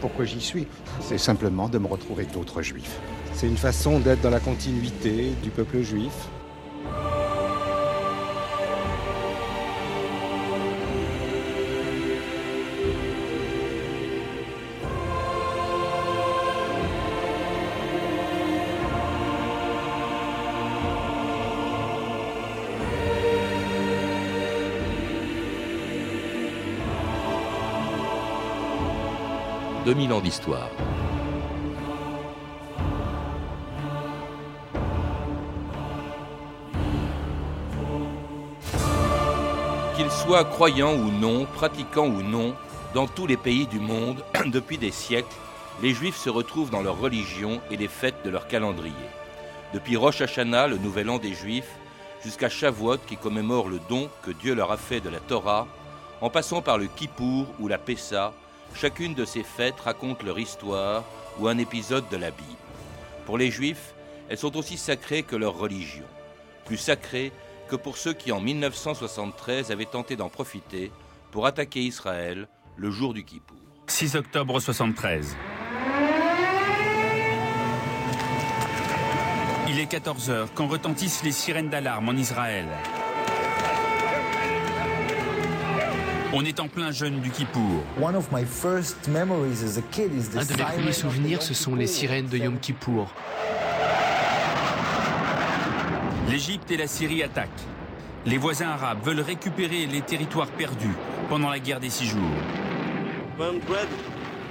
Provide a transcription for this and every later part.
Pourquoi j'y suis C'est simplement de me retrouver d'autres juifs. C'est une façon d'être dans la continuité du peuple juif, 2000 ans d'histoire. Qu'ils soient croyants ou non, pratiquants ou non, dans tous les pays du monde, depuis des siècles, les Juifs se retrouvent dans leur religion et les fêtes de leur calendrier. Depuis Rosh Hashanah, le nouvel an des Juifs, jusqu'à Shavuot qui commémore le don que Dieu leur a fait de la Torah, en passant par le Kippour ou la Pessa, Chacune de ces fêtes raconte leur histoire ou un épisode de la Bible. Pour les Juifs, elles sont aussi sacrées que leur religion, plus sacrées que pour ceux qui en 1973 avaient tenté d'en profiter pour attaquer Israël le jour du Kippour. 6 octobre 73. Il est 14 heures quand retentissent les sirènes d'alarme en Israël. On est en plein jeûne du Kippour. Un de mes premiers souvenirs, ce sont les sirènes de Yom Kippour. L'Égypte et la Syrie attaquent. Les voisins arabes veulent récupérer les territoires perdus pendant la guerre des six jours.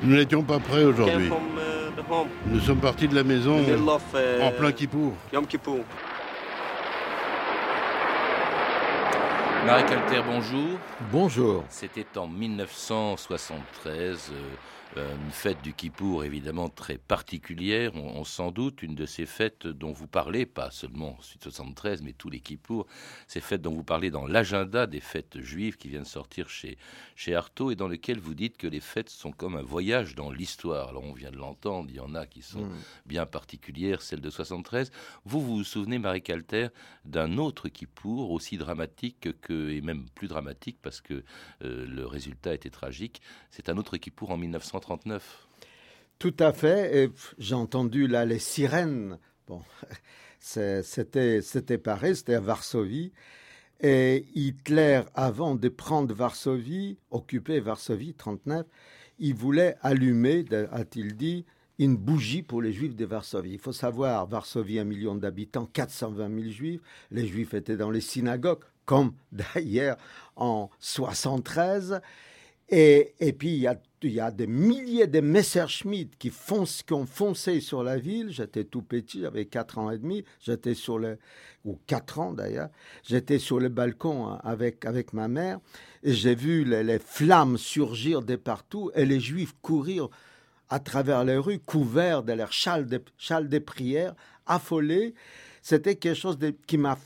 Nous n'étions pas prêts aujourd'hui. Nous sommes partis de la maison en plein Kippour. Marie Calter, bonjour. Bonjour. C'était en 1973. Euh, une fête du Kippour évidemment très particulière, on, s'en doute, une de ces fêtes dont vous parlez, pas seulement suite 73, mais tous les Kippour, ces fêtes dont vous parlez dans l'agenda des fêtes juives qui viennent sortir chez, chez Artaud et dans lequel vous dites que les fêtes sont comme un voyage dans l'histoire. Alors on vient de l'entendre, il y en a qui sont mm. bien particulières, celle de 73. Vous, vous vous souvenez, Marie Calter, d'un autre Kippour aussi dramatique que, et même plus dramatique parce que euh, le résultat était tragique. C'est un autre Kippour en 1930 tout à fait. J'ai entendu là les sirènes. Bon, c'était pareil, c'était à Varsovie. Et Hitler, avant de prendre Varsovie, occuper Varsovie, 39, il voulait allumer, a-t-il dit, une bougie pour les juifs de Varsovie. Il faut savoir, Varsovie, un million d'habitants, 420 000 juifs. Les juifs étaient dans les synagogues, comme d'ailleurs en 73. Et, et puis, il y, a, y a des milliers de Messerschmitt qui, foncent, qui ont foncé sur la ville. J'étais tout petit, j'avais 4 ans et demi. J'étais sur le, ou 4 ans d'ailleurs. J'étais sur le balcon hein, avec, avec ma mère. Et j'ai vu les, flammes surgir de partout et les juifs courir à travers les rues, couverts de leurs châles de, châles prière, affolés. C'était quelque chose qui m'a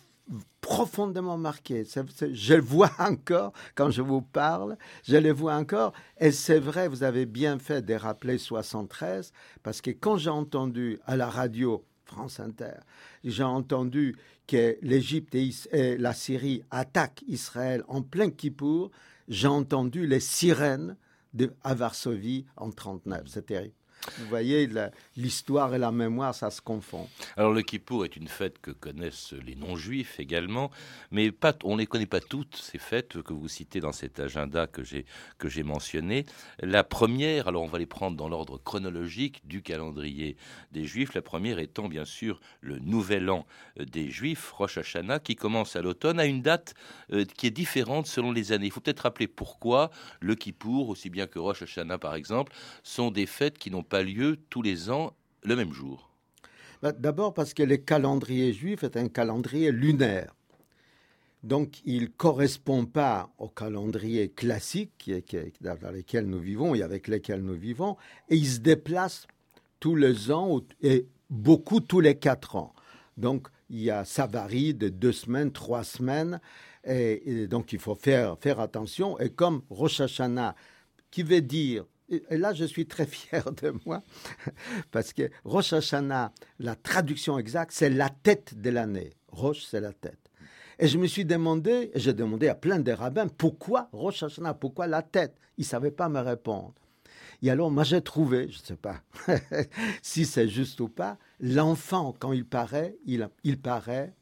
profondément marqué. je le vois encore quand je vous parle, je le vois encore. Et c'est vrai, vous avez bien fait de rappeler 73, parce que quand j'ai entendu à la radio France Inter, j'ai entendu que l'Égypte et, la Syrie attaquent Israël en plein Kippour, j'ai entendu les sirènes de, à Varsovie en 39. C'est terrible. Vous voyez, l'histoire et la mémoire, ça se confond. Alors le Kippour est une fête que connaissent les non-juifs également, mais on ne les connaît pas toutes, ces fêtes que vous citez dans cet agenda que j'ai, mentionné. La première, alors on va les prendre dans l'ordre chronologique du calendrier des juifs, la première étant bien sûr le nouvel an des juifs, Rosh Hashanah, qui commence à l'automne, à une date euh, qui est différente selon les années. Il faut peut-être rappeler pourquoi le Kippour, aussi bien que Rosh Hashanah par exemple, sont des fêtes qui n'ont pas lieu tous les ans le même jour bah, D'abord parce que le calendrier juif est un calendrier lunaire. Donc, il ne correspond pas au calendrier classique dans lequel nous vivons et avec lequel nous vivons, et il se déplace tous les ans et beaucoup tous les quatre ans. Donc, il y a, ça varie de deux semaines, trois semaines, et, donc il faut faire, faire attention. Et comme Rosh Hashanah, qui veut dire et là, je suis très fier de moi, parce que Rosh Hashanah, la traduction exacte, c'est la tête de l'année. Rosh, c'est la tête. Et je me suis demandé, j'ai demandé à plein de rabbins, pourquoi Rosh Hashanah, pourquoi la tête? Ils ne savaient pas me répondre. Et alors, moi, j'ai trouvé, je ne sais pas si c'est juste ou pas, l'enfant, quand il paraît, il, il paraît,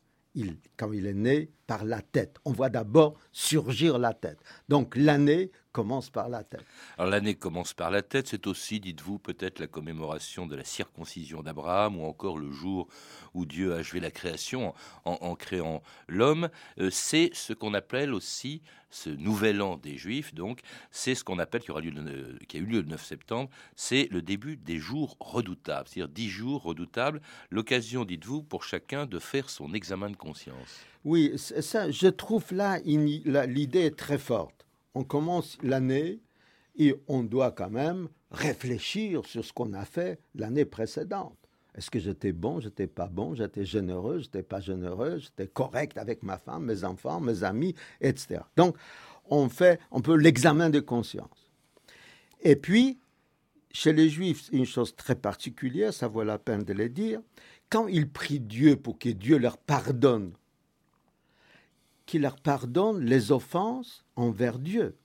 quand il est né, par la tête. On voit d'abord surgir la tête. Donc, l'année commence par la tête. Alors l'année commence par la tête, c'est aussi, dites-vous, peut-être la commémoration de la circoncision d'Abraham ou encore le jour où Dieu a achevé la création en, créant l'homme. Euh, c'est ce qu'on appelle aussi ce nouvel an des Juifs, donc c'est ce qu'on appelle, qui, aura lieu qui a eu lieu le 9 septembre, c'est le début des jours redoutables, c'est-à-dire dix jours redoutables, l'occasion, dites-vous, pour chacun de faire son examen de conscience. Oui, ça, je trouve là, l'idée est très forte on commence l'année et on doit quand même réfléchir sur ce qu'on a fait l'année précédente. Est-ce que j'étais bon, j'étais pas bon, j'étais généreux, j'étais pas généreux, j'étais correct avec ma femme, mes enfants, mes amis, etc. Donc, on fait un peu l'examen de conscience. Et puis, chez les Juifs, une chose très particulière, ça vaut la peine de le dire, quand ils prient Dieu pour que Dieu leur pardonne qu'il leur pardonne les offenses envers Dieu.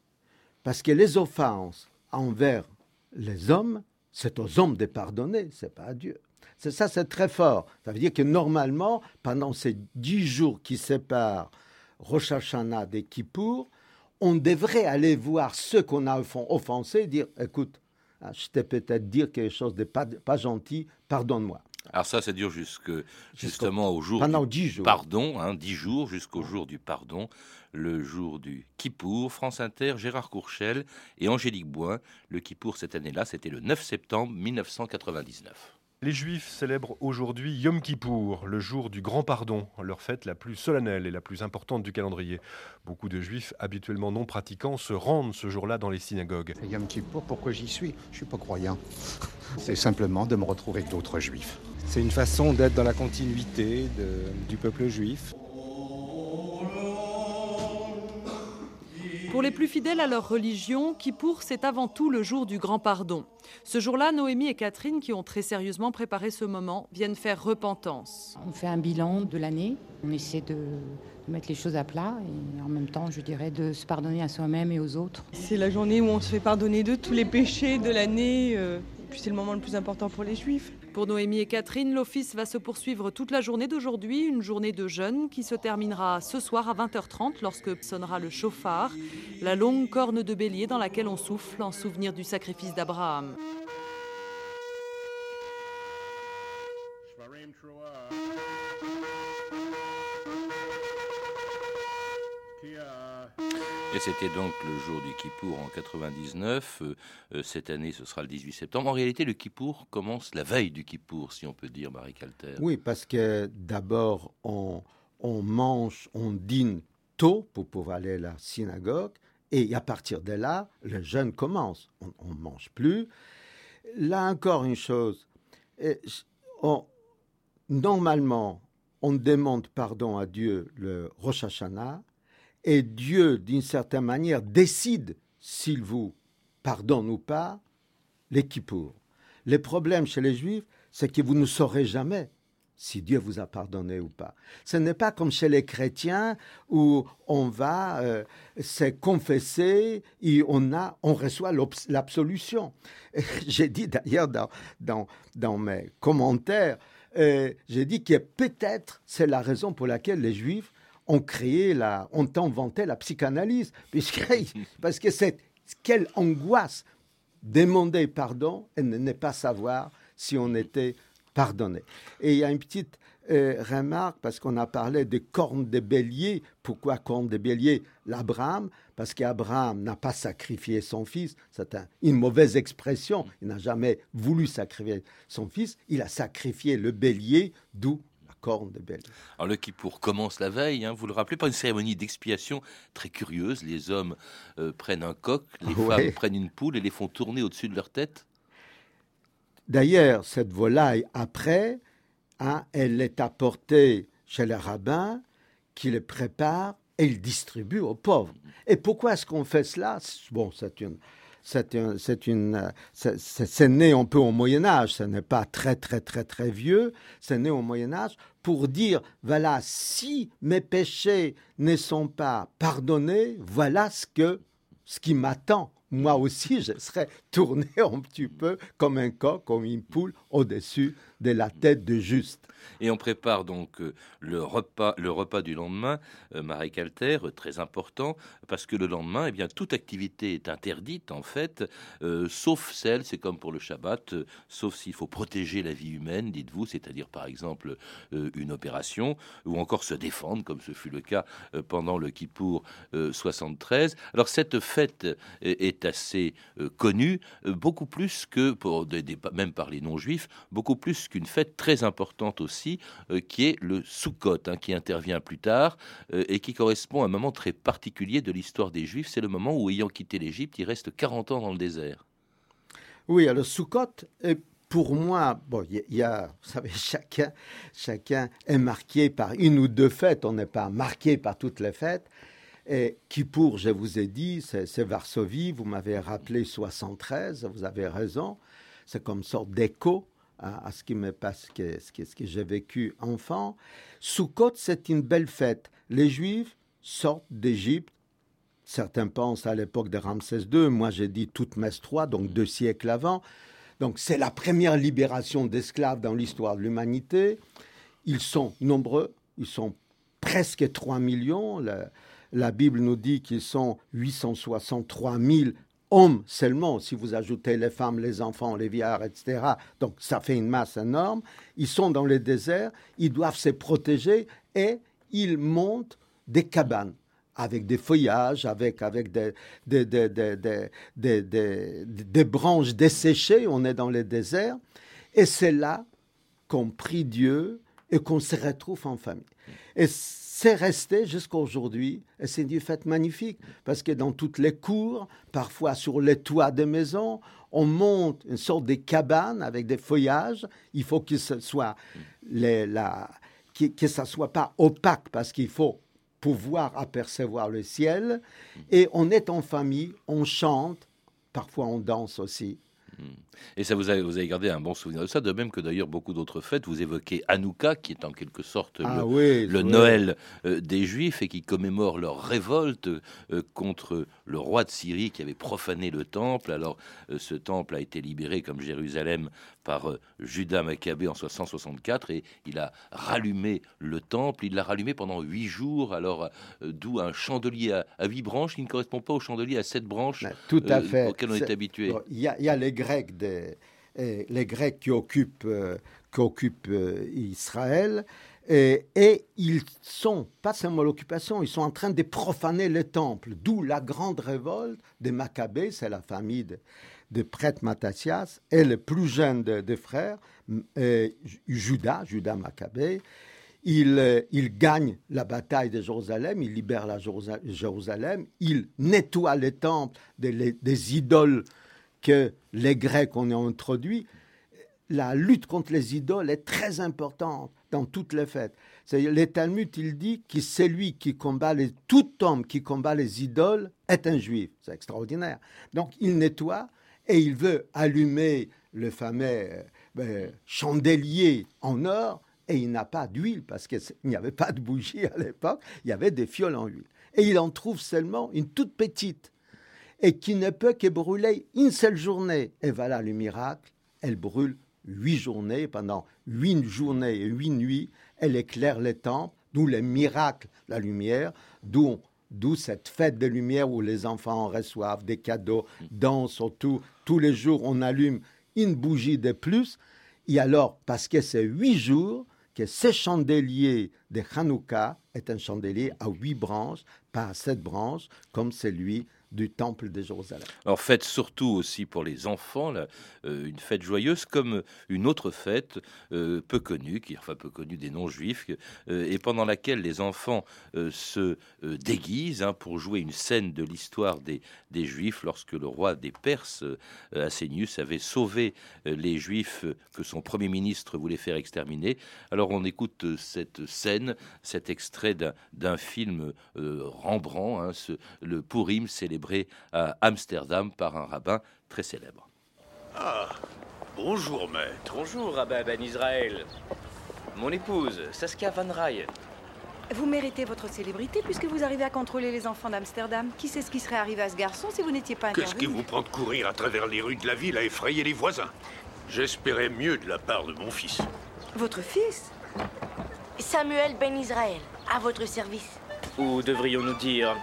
Parce que les offenses envers les hommes, c'est aux hommes de pardonner, c'est pas à Dieu. C'est ça, c'est très fort. Ça veut dire que normalement, pendant ces dix jours qui séparent Rosh Hashanah des Kippour, on devrait aller voir ceux qu'on a offensés et dire, écoute, hein, je t'ai peut-être dit quelque chose de pas gentil, pardonne-moi. Alors ça, ça dure jusque, justement au jour pendant du jours. pardon, hein, dix jours jusqu'au jour du pardon, le jour du Kippour, France Inter, Gérard Courchel et Angélique Boin. Le Kippour cette année-là, c'était le 9 septembre 1999. Les Juifs célèbrent aujourd'hui Yom Kippour, le jour du grand pardon, leur fête la plus solennelle et la plus importante du calendrier. Beaucoup de Juifs, habituellement non pratiquants, se rendent ce jour-là dans les synagogues. Yom Kippour, pourquoi j'y suis? Je suis pas croyant. C'est simplement de me retrouver avec d'autres Juifs. C'est une façon d'être dans la continuité du peuple juif. Pour les plus fidèles à leur religion, Kippour, c'est avant tout le jour du grand pardon. Ce jour-là, Noémie et Catherine, qui ont très sérieusement préparé ce moment, viennent faire repentance. On fait un bilan de l'année, on essaie de, mettre les choses à plat et en même temps, je dirais, de se pardonner à soi-même et aux autres. C'est la journée où on se fait pardonner de tous les péchés de l'année, euh, et puis c'est le moment le plus important pour les juifs. Pour Noémie et Catherine, l'office va se poursuivre toute la journée d'aujourd'hui, une journée de jeûne qui se terminera ce soir à 20h30 lorsque sonnera le chauffard, la longue corne de bélier dans laquelle on souffle en souvenir du sacrifice d'Abraham. C'était donc le jour du Kippour en 99. Euh, euh, cette année, ce sera le 18 septembre. En réalité, le Kippour commence la veille du Kippour, si on peut dire, Marie Calter. Oui, parce que d'abord, on, mange, on dîne tôt pour pouvoir aller à la synagogue. Et à partir de là, le jeûne commence. On ne mange plus. Là encore une chose. normalement, on demande pardon à Dieu le Rosh Hashanah et Dieu, d'une certaine manière, décide s'il vous pardonne ou pas les. Le problème chez les Juifs, c'est que vous ne saurez jamais si Dieu vous a pardonné ou pas. Ce n'est pas comme chez les chrétiens où on va euh, se confesser et on, a, on reçoit l'absolution. J'ai dit d'ailleurs dans, mes commentaires, euh, j'ai dit que peut-être c'est la raison pour laquelle les Juifs ont créé la, inventé la psychanalyse, parce que c'est quelle angoisse demander pardon et ne pas savoir si on était pardonné. Et il y a une petite euh, remarque, parce qu'on a parlé des cornes de bélier. Pourquoi cornes de bélier? L'Abraham, parce qu'Abraham n'a pas sacrifié son fils. C'est une mauvaise expression. Il n'a jamais voulu sacrifier son fils. Il a sacrifié le bélier, d'où de Alors le Kippour commence la veille, hein, vous le rappelez, par une cérémonie d'expiation très curieuse. Les hommes euh, prennent un coq, les femmes prennent une poule et les font tourner au-dessus de leur tête. D'ailleurs, cette volaille, après, hein, elle est apportée chez les rabbins qui les préparent et ils distribuent aux pauvres. Et pourquoi est-ce qu'on fait cela? Bon, c'est une c'est une, c'est né un peu au Moyen Âge, ce n'est pas très très très très vieux, c'est né au Moyen Âge pour dire voilà si mes péchés ne sont pas pardonnés, voilà ce que ce qui m'attend. Moi aussi, je serais tourné un petit peu comme un coq, comme une poule au-dessus de la tête de Juste. Et on prépare donc euh, le repas, le repas du lendemain, euh, Marie Calter, euh, très important, parce que le lendemain, eh bien, toute activité est interdite en fait, sauf celle, c'est comme pour le Shabbat, sauf s'il faut protéger la vie humaine, dites-vous, c'est-à-dire par exemple une opération, ou encore se défendre, comme ce fut le cas pendant le Kippour 73. Alors cette fête est assez connue, beaucoup plus que pour même par les non-juifs, beaucoup plus qu'une fête très importante aussi euh, qui est le Sukkot, hein, qui intervient plus tard euh, et qui correspond à un moment très particulier de l'histoire des Juifs. C'est le moment où, ayant quitté l'Égypte, ils restent 40 ans dans le désert. Oui, alors Sukkot, pour moi, bon, il y, a, vous savez, chacun, chacun est marqué par une ou deux fêtes. On n'est pas marqué par toutes les fêtes. Et pour, je vous ai dit, c'est Varsovie. Vous m'avez rappelé 73. Vous avez raison. C'est comme sorte d'écho à, ce qui me passe, ce que, ce que j'ai vécu enfant. Sukkot, c'est une belle fête. Les Juifs sortent d'Égypte. Certains pensent à l'époque de Ramsès II. Moi, j'ai dit Toutmès III, donc deux siècles avant. Donc, c'est la première libération d'esclaves dans l'histoire de l'humanité. Ils sont nombreux. Ils sont presque 3 millions. La, la Bible nous dit qu'ils sont 863 000 hommes seulement, si vous ajoutez les femmes, les enfants, les vieillards, etc. Donc ça fait une masse énorme. Ils sont dans les déserts, ils doivent se protéger et ils montent des cabanes avec des feuillages, avec, avec des, des, des, des, branches desséchées. On est dans les déserts. Et c'est là qu'on prie Dieu et qu'on se retrouve en famille. C'est resté jusqu'à aujourd'hui et c'est une fête magnifique parce que dans toutes les cours, parfois sur les toits des maisons, on monte une sorte de cabane avec des feuillages. Il faut que ce soit soit pas opaque parce qu'il faut pouvoir apercevoir le ciel. Et on est en famille, on chante, parfois on danse aussi. Et ça, vous avez, vous avez gardé un bon souvenir de ça, de même que d'ailleurs beaucoup d'autres fêtes. Vous évoquez Hanouka, qui est en quelque sorte le, ah Noël euh, des Juifs et qui commémore leur révolte euh, contre le roi de Syrie qui avait profané le temple. Alors, euh, ce temple a été libéré comme Jérusalem par Judas Maccabée en 664 et il a rallumé le temple. Il l'a rallumé pendant huit jours. Alors, d'où un chandelier à, huit branches qui ne correspond pas au chandelier à sept branches tout à fait. auquel on est, habitué. Il y, y, a les Grecs des les Grecs qui occupent, euh, euh, Israël. Et, ils sont, pas seulement l'occupation, ils sont en train de profaner le temple, d'où la grande révolte des Maccabées, c'est la famille de, prêtre Mattathias, et le plus jeune des frères, euh, Judas, Judas Maccabée. Il, il, gagne la bataille de Jérusalem, il libère la Jérusalem, il nettoie les temples des idoles que les Grecs ont introduit, la lutte contre les idoles est très importante dans toutes les fêtes. Les Talmud, il dit que celui qui combat les, tout homme qui combat les idoles est un juif. C'est extraordinaire. Donc il nettoie et il veut allumer le fameux euh, ben, chandelier en or et il n'a pas d'huile parce qu'il n'y avait pas de bougie à l'époque, il y avait des fioles en huile. Et il en trouve seulement une toute petite et qui ne peut que brûler une seule journée. Et voilà le miracle, elle brûle huit journées, pendant huit journées et huit nuits, elle éclaire les temples, d'où le miracle, la lumière, d'où cette fête de lumière où les enfants reçoivent des cadeaux, dansent autour. Tous les jours, on allume une bougie de plus. Et alors, parce que c'est huit jours, que ce chandelier de Hanouka est un chandelier à huit branches, pas à sept branches, comme celui du temple de Jérusalem. Alors fête surtout aussi pour les enfants, euh, une fête joyeuse comme une autre fête euh, peu connue, qui enfin peu connue des non-juifs, euh, et pendant laquelle les enfants se déguisent hein, pour jouer une scène de l'histoire des, juifs lorsque le roi des Perses, Assénius, avait sauvé les juifs que son premier ministre voulait faire exterminer. Alors on écoute cette scène, cet extrait d'un film Rembrandt, hein, le Purim célébré à Amsterdam par un rabbin très célèbre. Ah, bonjour maître. Bonjour rabbin Ben Israël. Mon épouse, Saskia Van Ryen. Vous méritez votre célébrité puisque vous arrivez à contrôler les enfants d'Amsterdam. Qui sait ce qui serait arrivé à ce garçon si vous n'étiez pas Qu'est-ce qui vous prend de courir à travers les rues de la ville à effrayer les voisins? J'espérais mieux de la part de mon fils. Votre fils Samuel Ben Israël, à votre service. Ou devrions-nous dire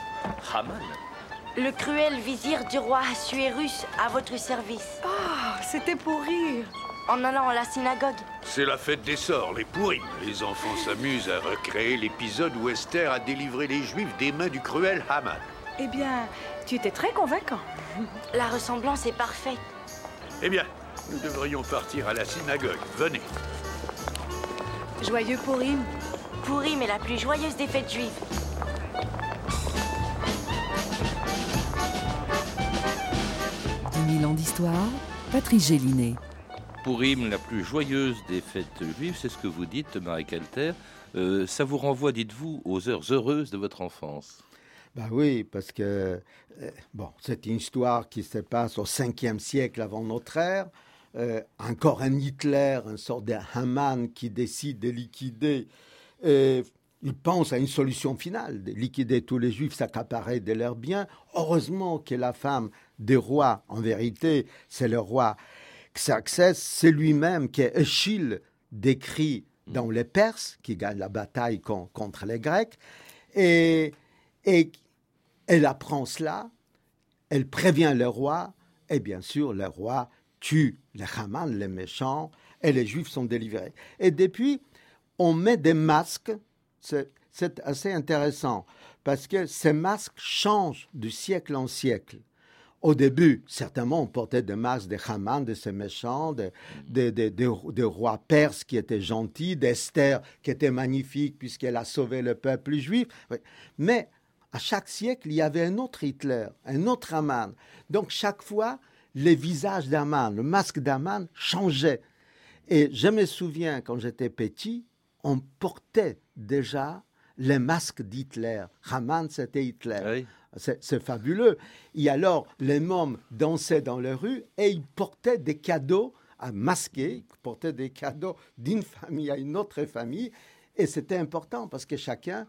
Haman? Le cruel vizir du roi Assuérus, à votre service. Ah, c'était pour rire. En allant à la synagogue. C'est la fête des sorts, les pourris. Les enfants s'amusent à recréer l'épisode où Esther a délivré les Juifs des mains du cruel Haman. Eh bien, tu étais très convaincant. La ressemblance est parfaite. Eh bien, nous devrions partir à la synagogue. Venez. Joyeux Purim. Purim est la plus joyeuse des fêtes juives. Mille ans d'histoire, Patrice Gélinet. Purim, la plus joyeuse des fêtes juives, c'est ce que vous dites, Marie Calter. Euh, ça vous renvoie, dites-vous, aux heures heureuses de votre enfance. Ben oui, parce que euh, bon, c'est une histoire qui se passe au 5e siècle avant notre ère. Euh, encore un Hitler, un sort de Haman qui décide de liquider. Et il pense à une solution finale, de liquider tous les juifs, s'accaparer de leurs biens. Heureusement que la femme des rois, en vérité, c'est le roi Xerxès, c'est lui-même qui Échille décrit dans les Perses, qui gagnent la bataille contre les Grecs. Et, et elle apprend cela, elle prévient le roi, et bien sûr, le roi tue les Haman, les méchants, et les Juifs sont délivrés. Et depuis, on met des masques, c'est assez intéressant, parce que ces masques changent de siècle en siècle. Au début, certainement, on portait des masques de Haman, de ces méchants, de, de, rois perses qui étaient gentils, d'Esther qui était magnifique puisqu'elle a sauvé le peuple juif. Mais à chaque siècle, il y avait un autre Hitler, un autre Haman. Donc chaque fois, les visages d'Aman, le masque d'Aman changeait. Et je me souviens, quand j'étais petit, on portait déjà les masques d'Hitler. Haman, c'était Hitler. C'est fabuleux. Et alors, les mômes dansaient dans les rues et ils portaient des cadeaux à masquer, ils portaient des cadeaux d'une famille à une autre famille. Et c'était important parce que chacun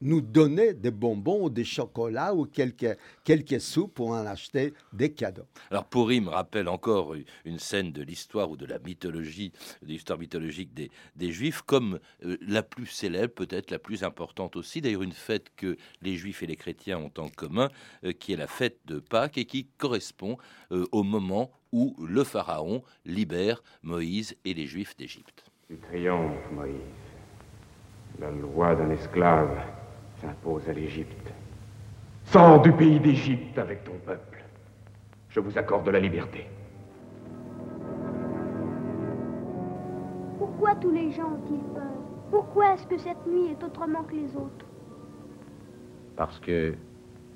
nous donner des bonbons ou des chocolats ou quelques, quelques sous pour en acheter des cadeaux. Alors Pourim rappelle encore une scène de l'histoire ou de la mythologie, de l'histoire mythologique des, des Juifs, comme euh, la plus célèbre, peut-être la plus importante aussi, d'ailleurs une fête que les Juifs et les chrétiens ont en commun, euh, qui est la fête de Pâques et qui correspond euh, au moment où le Pharaon libère Moïse et les Juifs d'Égypte. Tu triomphes, Moïse. La loi d'un esclave s'impose à l'Égypte. Sors du pays d'Égypte avec ton peuple. Je vous accorde la liberté. Pourquoi tous les gens ont-ils peur? Pourquoi est-ce que cette nuit est autrement que les autres? Parce que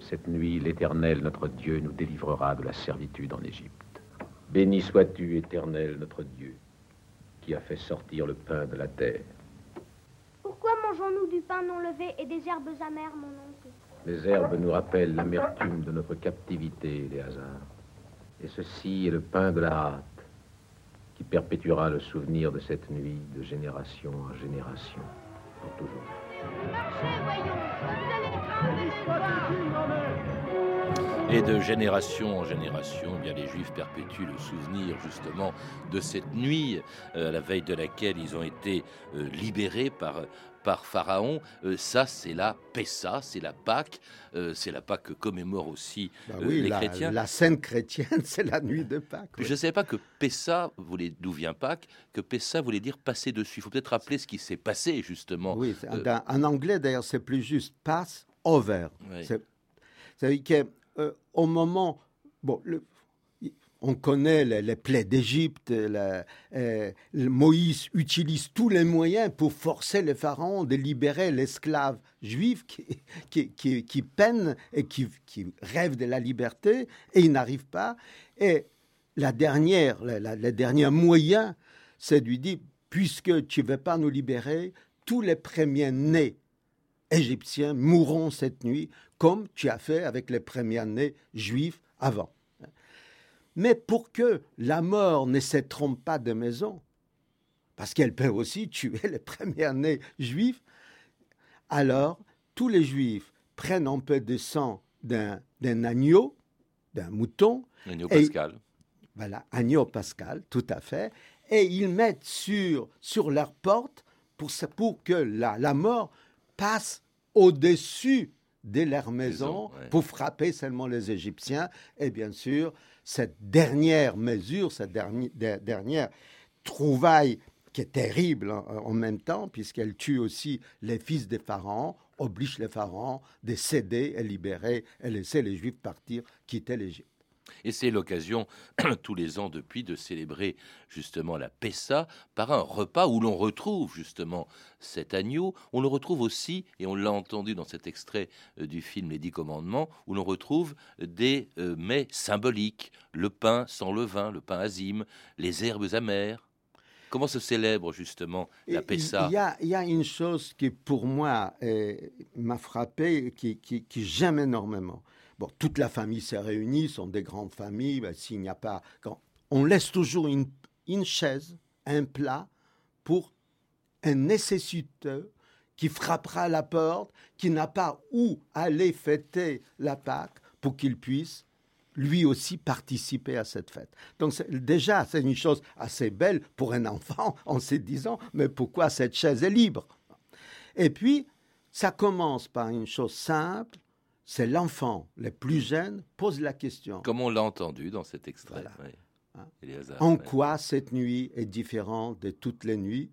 cette nuit, l'Éternel, notre Dieu, nous délivrera de la servitude en Égypte. Béni sois-tu, Éternel, notre Dieu, qui a fait sortir le pain de la terre mangeons-nous du pain non levé et des herbes amères, mon oncle Les herbes nous rappellent l'amertume de notre captivité, les hasards. Et ceci est le pain de la hâte qui perpétuera le souvenir de cette nuit de génération en génération, pour toujours. Et de génération en génération, eh bien les Juifs perpétuent le souvenir justement de cette nuit euh, à la veille de laquelle ils ont été euh, libérés par, par Pharaon. Euh, ça, c'est la Pessa, c'est la Pâque. c'est la Pâque que commémorent aussi bah les la, chrétiens. La scène chrétienne, c'est la nuit de Pâques. Je ne savais pas que Pessa, d'où vient Pâques, que Pessa voulait dire passer dessus. Il faut peut-être rappeler ce qui s'est passé justement. Oui, en anglais d'ailleurs, c'est plus juste pass over. C'est-à-dire que euh, au moment, bon, on connaît les, plaies d'Égypte, euh, Moïse utilise tous les moyens pour forcer le pharaon de libérer l'esclave juif qui, peine et qui, qui, rêve de la liberté, et il n'arrive pas. Et la dernière, le dernier moyen, c'est de lui dire, puisque tu ne veux pas nous libérer, tous les premiers nés égyptiens mourront cette nuit, comme tu as fait avec les premiers-nés juifs avant. Mais pour que la mort ne se trompe pas de maison, parce qu'elle peut aussi tuer les premiers-nés juifs, alors tous les juifs prennent un peu de sang d'un agneau, d'un mouton. Agneau pascal. Voilà, agneau pascal, tout à fait. Et ils mettent sur, sur leur porte pour, pour que la, la mort passe au-dessus de leur maison pour frapper seulement les Égyptiens. Et bien sûr, cette dernière mesure, cette dernière, dernière trouvaille qui est terrible en, même temps, puisqu'elle tue aussi les fils des pharaons, oblige les pharaons de céder et libérer et laisser les Juifs partir, quitter l'Égypte. Et c'est l'occasion, tous les ans depuis, de célébrer justement la Pessa par un repas où l'on retrouve justement cet agneau. On le retrouve aussi, et on l'a entendu dans cet extrait euh, du film Les Dix Commandements, où l'on retrouve des euh, mets symboliques, le pain sans levain, le pain azime, les herbes amères. Comment se célèbre justement la Pessa Il y, a une chose qui pour moi m'a frappé, qui, qui, qui j'aime énormément. Bon, toute la famille s'est réunie, sont des grandes familles. Ben, s'il n'y a pas, quand on laisse toujours une, une chaise, un plat pour un nécessiteux qui frappera à la porte, qui n'a pas où aller fêter la Pâque pour qu'il puisse lui aussi participer à cette fête. Donc déjà, c'est une chose assez belle pour un enfant en se disant, mais pourquoi cette chaise est libre? Et puis, ça commence par une chose simple, c'est l'enfant le plus jeune pose la question. Comme on l'a entendu dans cet extrait. Hein? en quoi cette nuit est différente de toutes les nuits?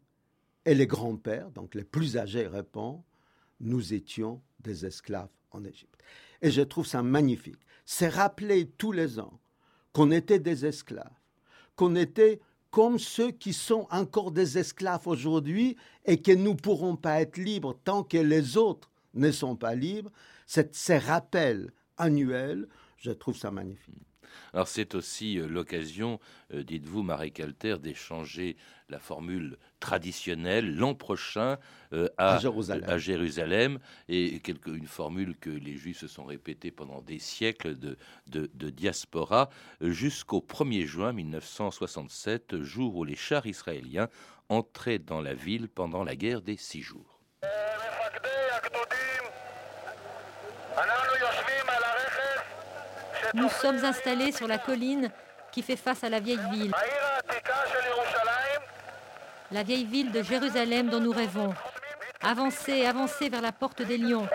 Et les grands-pères, donc les plus âgés, répondent Nous étions des esclaves en Égypte. Et je trouve ça magnifique. C'est rappeler tous les ans qu'on était des esclaves, qu'on était comme ceux qui sont encore des esclaves aujourd'hui et que nous ne pourrons pas être libres tant que les autres ne sont pas libres, ces rappels annuels, je trouve ça magnifique. Alors c'est aussi euh, l'occasion, euh, dites-vous, Marie Calter, d'échanger la formule traditionnelle l'an prochain euh, à, Jérusalem. et une formule que les Juifs se sont répétés pendant des siècles de, de diaspora jusqu'au 1er juin 1967, jour où les chars israéliens entraient dans la ville pendant la guerre des six jours. Nous sommes installés sur la colline qui fait face à la vieille ville. La vieille ville de Jérusalem dont nous rêvons. Avancez, avancez vers la porte des lions.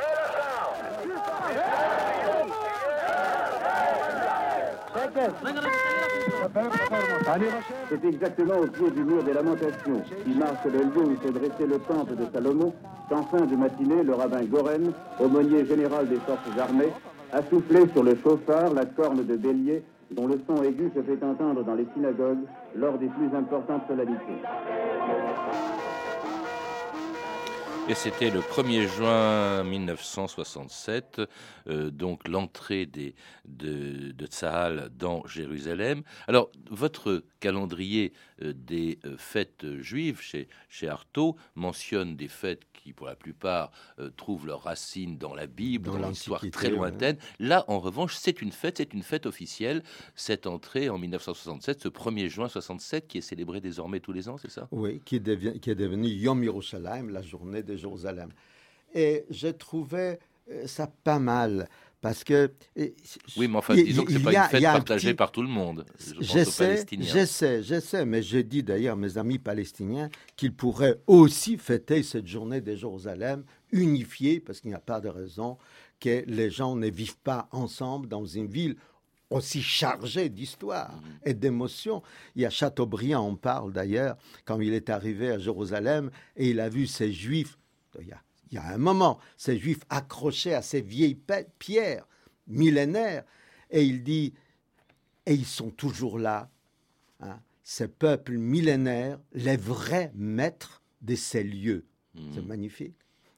C'est exactement au pied du mur des lamentations, qui marque le lieu où s'est dressé le temple de Salomon, qu'en fin de matinée, le rabbin Goren, aumônier général des forces armées, a soufflé sur le chauffard la corne de bélier dont le son aigu se fait entendre dans les synagogues lors des plus importantes solennités. Et c'était le 1er juin 1967, euh, donc l'entrée des, de, de Tzahal dans Jérusalem. Alors, votre calendrier euh, des euh, fêtes juives chez, chez Artaud mentionne des fêtes qui, pour la plupart, trouvent leurs racines dans la Bible, dans, l'histoire très lointaine. Là, en revanche, c'est une fête, c'est une fête officielle, cette entrée en 1967, ce 1er juin 67, qui est célébrée désormais tous les ans, c'est ça? Oui, qui est, qui est devenu Yom Yerushalayim, la journée Jérusalem. Et j'ai trouvé euh, ça pas mal. Parce que. Oui, mais enfin, disons que ce n'est pas une fête partagée par tout le monde. J'essaie, j'essaie, j'essaie, mais je dis d'ailleurs à mes amis palestiniens qu'ils pourraient aussi fêter cette journée des Jérusalem unifiée, parce qu'il n'y a pas de raison que les gens ne vivent pas ensemble dans une ville aussi chargée d'histoire mhm. et d'émotions. Il y a Chateaubriand, on parle d'ailleurs, quand il est arrivé à Jérusalem et il a vu ces juifs il y, a, un moment, ces juifs accrochés à ces vieilles pierres millénaires, et il dit, et ils sont toujours là, hein, ces peuples millénaires, les vrais maîtres de ces lieux. C'est hmm. magnifique.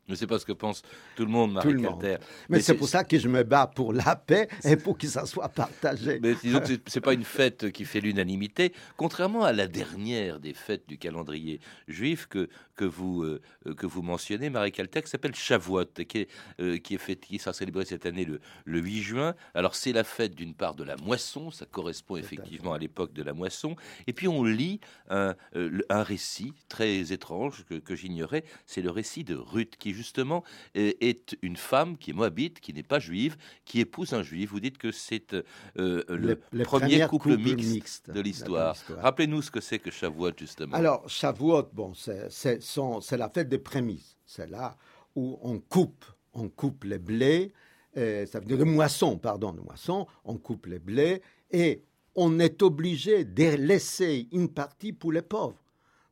Mais c'est pas ce que pense tout le monde, Marie Calter. Mais, c'est pour ça que je me bats pour la paix et pour que ça soit partagé. Mais disons que c'est pas une fête qui fait l'unanimité, contrairement à la dernière des fêtes du calendrier juif que, que vous, euh, que vous mentionnez, Marie Caltech, s'appelle Shavuot, qui est, euh, qui est, fait, qui sera célébré cette année le, le 8 juin. Alors c'est la fête d'une part de la moisson, ça correspond effectivement à l'époque de la moisson, et puis on lit un, un récit très étrange que, que j'ignorais, c'est le récit de Ruth, qui justement est une femme qui est moabite, qui n'est pas juive, qui épouse un juif. Vous dites que c'est le, premier couple, mixte, de l'histoire. Rappelez-nous ce que c'est que Shavuot, justement. Alors, Shavuot, bon, c'est la fête des prémices. C'est là où on coupe, on coupe les blés, euh, ça veut dire de moisson, pardon, de moisson, on coupe les blés et on est obligé de laisser une partie pour les pauvres,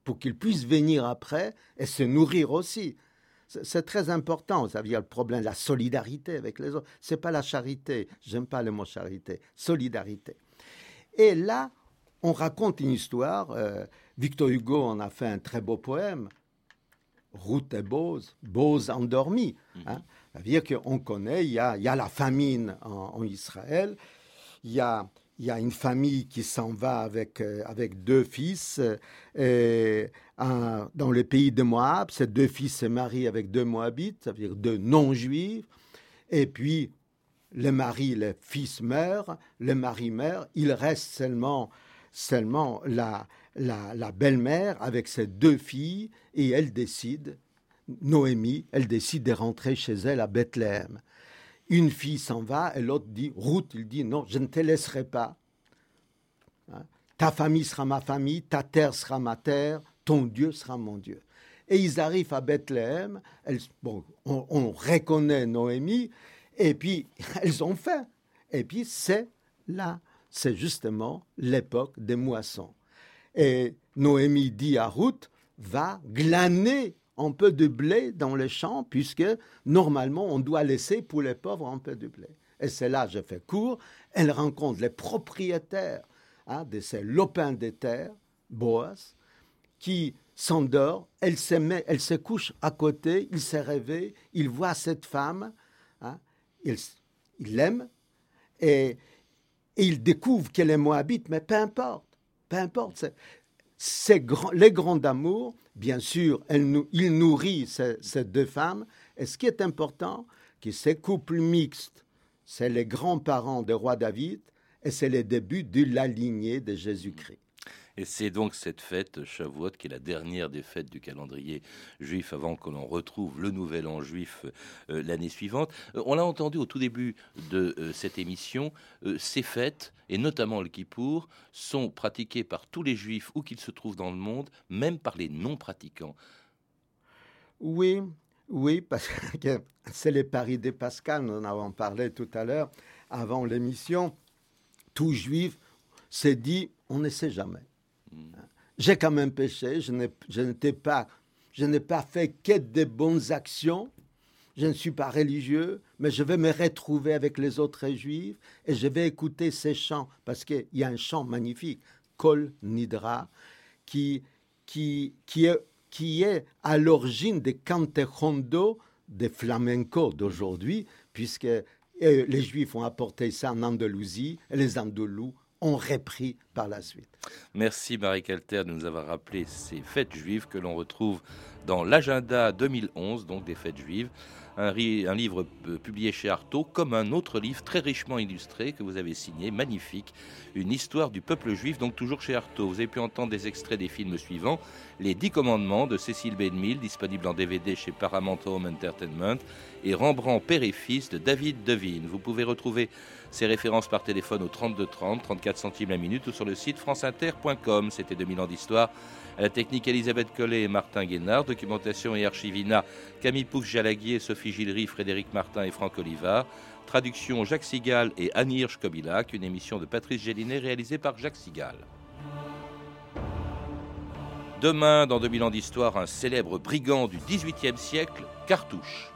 pour qu'ils puissent venir après et se nourrir aussi. C'est très important. Ça veut dire le problème de la solidarité avec les autres. C'est pas la charité. J'aime pas le mot charité. Solidarité. Et là, on raconte une histoire. Euh, Victor Hugo en a fait un très beau poème. Ruth et Bose, Bose endormi. Hein. Ça veut dire qu'on connaît, il y, a, la famine en, Israël, il y a, il y a une famille qui s'en va avec, euh, avec deux fils euh, dans le pays de Moab. Ces deux fils se marient avec deux Moabites, ça veut dire deux non-juifs. Et puis, le mari, le fils meurt, le mari meurt, il reste seulement, seulement la, la, la belle-mère avec ses deux filles et elle décide, Noémie, elle décide de rentrer chez elle à Bethléem. Une fille s'en va et l'autre dit, Ruth, il dit, non, je ne te laisserai pas. Hein? Ta famille sera ma famille, ta terre sera ma terre, ton Dieu sera mon Dieu. Et ils arrivent à Bethléem, bon, on, reconnaît Noémie, et puis elles ont faim. Et puis c'est là, c'est justement l'époque des moissons. Et Noémie dit à Ruth, va glaner un peu de blé dans les champs, puisque normalement on doit laisser pour les pauvres un peu de blé. Et c'est là, je fais court, elle rencontre les propriétaires hein, de ces lopins de terre, Boas, qui s'endort, elle se, met, elle se couche à côté, il s'est réveillé, il voit cette femme, hein, il l'aime, et, il découvre qu'elle est moabite, mais peu importe, peu importe. C'est, les grands bien sûr, il nourrit ces, deux femmes. Et ce qui est important, que ces couples mixtes, c'est les grands-parents du roi David et c'est le début de la lignée de Jésus-Christ. Et c'est donc cette fête, Shavuot, qui est la dernière des fêtes du calendrier juif avant que l'on retrouve le nouvel an juif euh, l'année suivante. Euh, on l'a entendu au tout début de euh, cette émission, ces fêtes, et notamment le Kippour, sont pratiquées par tous les juifs où qu'ils se trouvent dans le monde, même par les non-pratiquants. Oui, oui, parce que c'est les paris des Pascal, nous en avons parlé tout à l'heure avant l'émission. Tout juif s'est dit, on ne sait jamais. J'ai quand même péché, je n'étais pas, je n'ai pas fait que des bonnes actions. Je ne suis pas religieux, mais je vais me retrouver avec les autres juifs et je vais écouter ces chants parce qu'il y a un chant magnifique, Kol Nidra, qui, est, à l'origine des cantejondo des flamenco d'aujourd'hui, puisque euh, les Juifs ont apporté ça en Andalousie et les Andalous ont repris par la suite. Merci Marie Calter de nous avoir rappelé ces fêtes juives que l'on retrouve dans l'agenda 2011, donc des fêtes juives un, livre euh, publié chez Artaud, comme un autre livre très richement illustré que vous avez signé, magnifique, une histoire du peuple juif, donc toujours chez Artaud. Vous avez pu entendre des extraits des films suivants Les Dix Commandements de Cécile Benmille, disponible en DVD chez Paramount Home Entertainment, et Rembrandt Père et Fils de David Devine. Vous pouvez retrouver ces références par téléphone au 32 30, 34 centimes la minute ou sur le site franceinter.com. C'était 2000 ans d'histoire. À la technique Elisabeth Collet et Martin Guénard, documentation et archivina Camille Pouf-Jalaguier, Sophie Gillery, Frédéric Martin et Franck Olivard. Traduction Jacques Sigal et Annie Hirsch une émission de Patrice Gélinet réalisée par Jacques Sigal. Demain, dans 2000 ans d'histoire, un célèbre brigand du XVIIIe siècle, Cartouche.